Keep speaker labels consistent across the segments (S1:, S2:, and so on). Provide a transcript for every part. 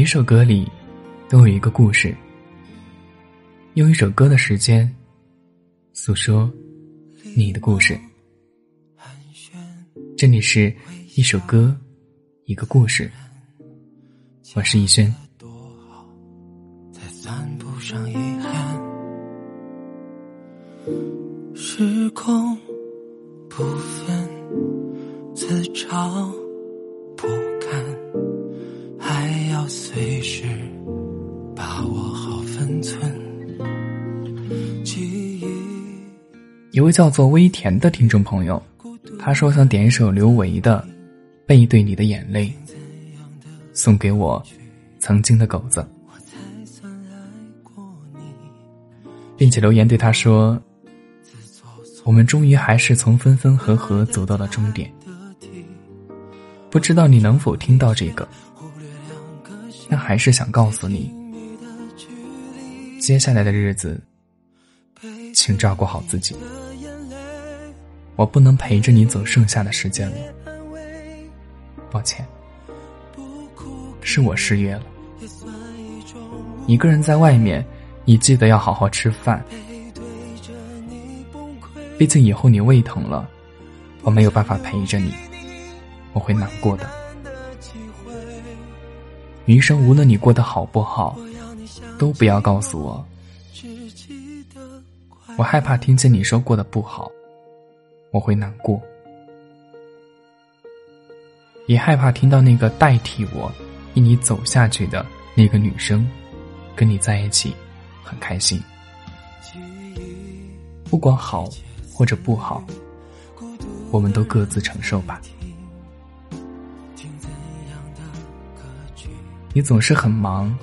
S1: 每一首歌里都有一个故事，用一首歌的时间诉说你的故事。这里是一首歌，一个故事。我是逸轩。
S2: 时空
S1: 一位叫做微甜的听众朋友，他说想点一首刘维的《背对你的眼泪》，送给我曾经的狗子，并且留言对他说。我们终于还是从分分合合走到了终点，不知道你能否听到这个？但还是想告诉你，接下来的日子，请照顾好自己。我不能陪着你走剩下的时间了，抱歉，是我失约了。一个人在外面，你记得要好好吃饭。毕竟以后你胃疼了，我没有办法陪着你，我会难过的。余生无论你过得好不好，都不要告诉我。我害怕听见你说过得不好，我会难过。也害怕听到那个代替我，替你走下去的那个女生，跟你在一起，很开心。不管好。或者不好，我们都各自承受吧。你总是很忙，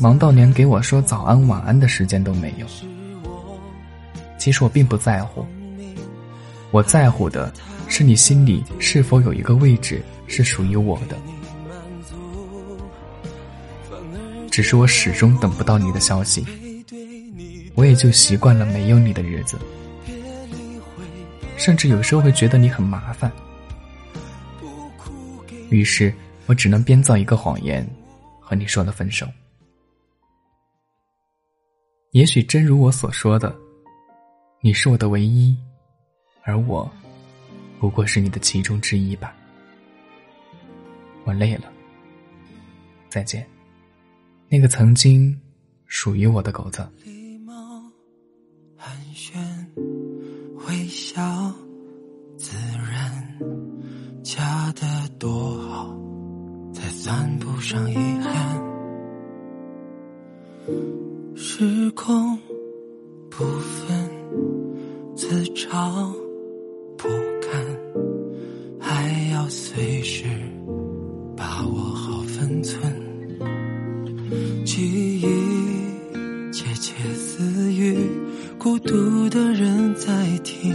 S1: 忙到连给我说早安晚安的时间都没有。其实我并不在乎，我在乎的是你心里是否有一个位置是属于我的。只是我始终等不到你的消息，我也就习惯了没有你的日子。甚至有时候会觉得你很麻烦，于是我只能编造一个谎言，和你说了分手。也许真如我所说的，你是我的唯一，而我不过是你的其中之一吧。我累了，再见，那个曾经属于我的狗子。
S2: 礼貌寒暄微笑自然，假的多好，才算不上遗憾。时空不分自找记忆窃窃私语，孤独的人在听。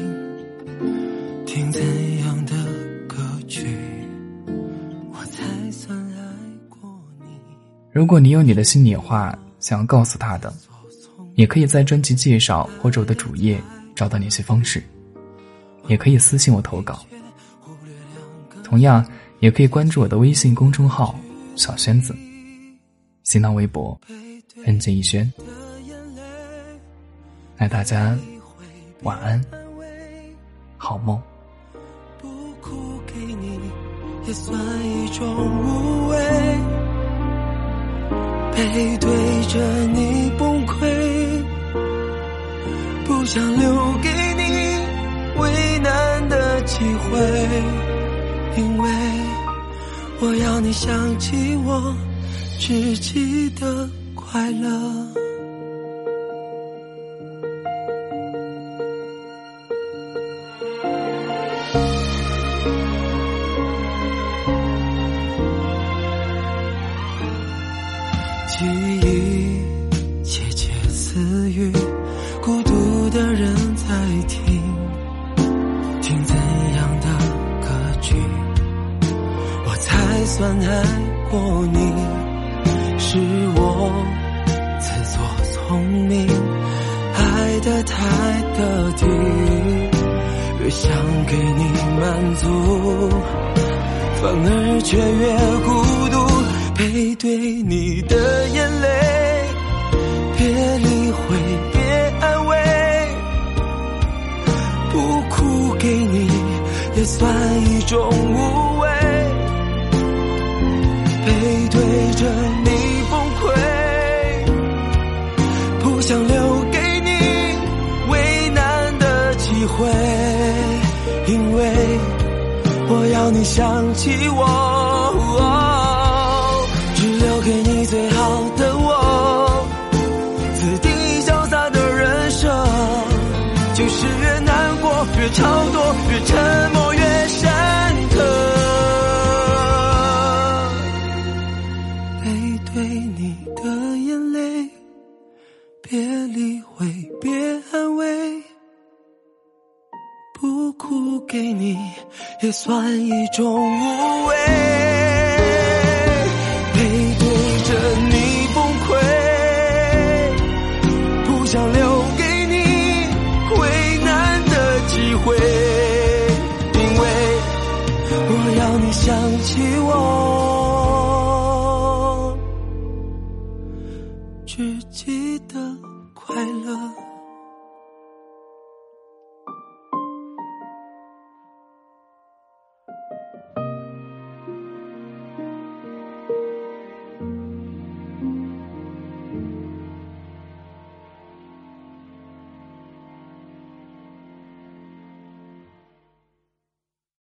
S2: 听怎样的歌曲，我才算爱过你。
S1: 如果你有你的心里话想要告诉他的，也可以在专辑介绍或者我的主页找到联系方式，也可以私信我投稿。同样，也可以关注我的微信公众号“小轩子”，新浪微博“恩杰一轩”。爱大家，晚安，好梦。
S2: 不哭给你也算一种无畏，背对着你崩溃，不想留给你为难的机会，因为我要你想起我，只记得快乐。记忆是我自作聪明，爱得太得体，越想给你满足，反而却越孤独。背对你的眼泪，别理会，别安慰，不哭给你也算一种无畏。背对着要你想起我。只留给你最好的我，此地潇洒的人生，就是越难过越超脱，越沉默越深刻。背对你的眼泪，别理会，别安慰，哭给你也算一种无畏，背对着你崩溃，不想留给你为难的机会，因为我要你想起我。只记得快乐。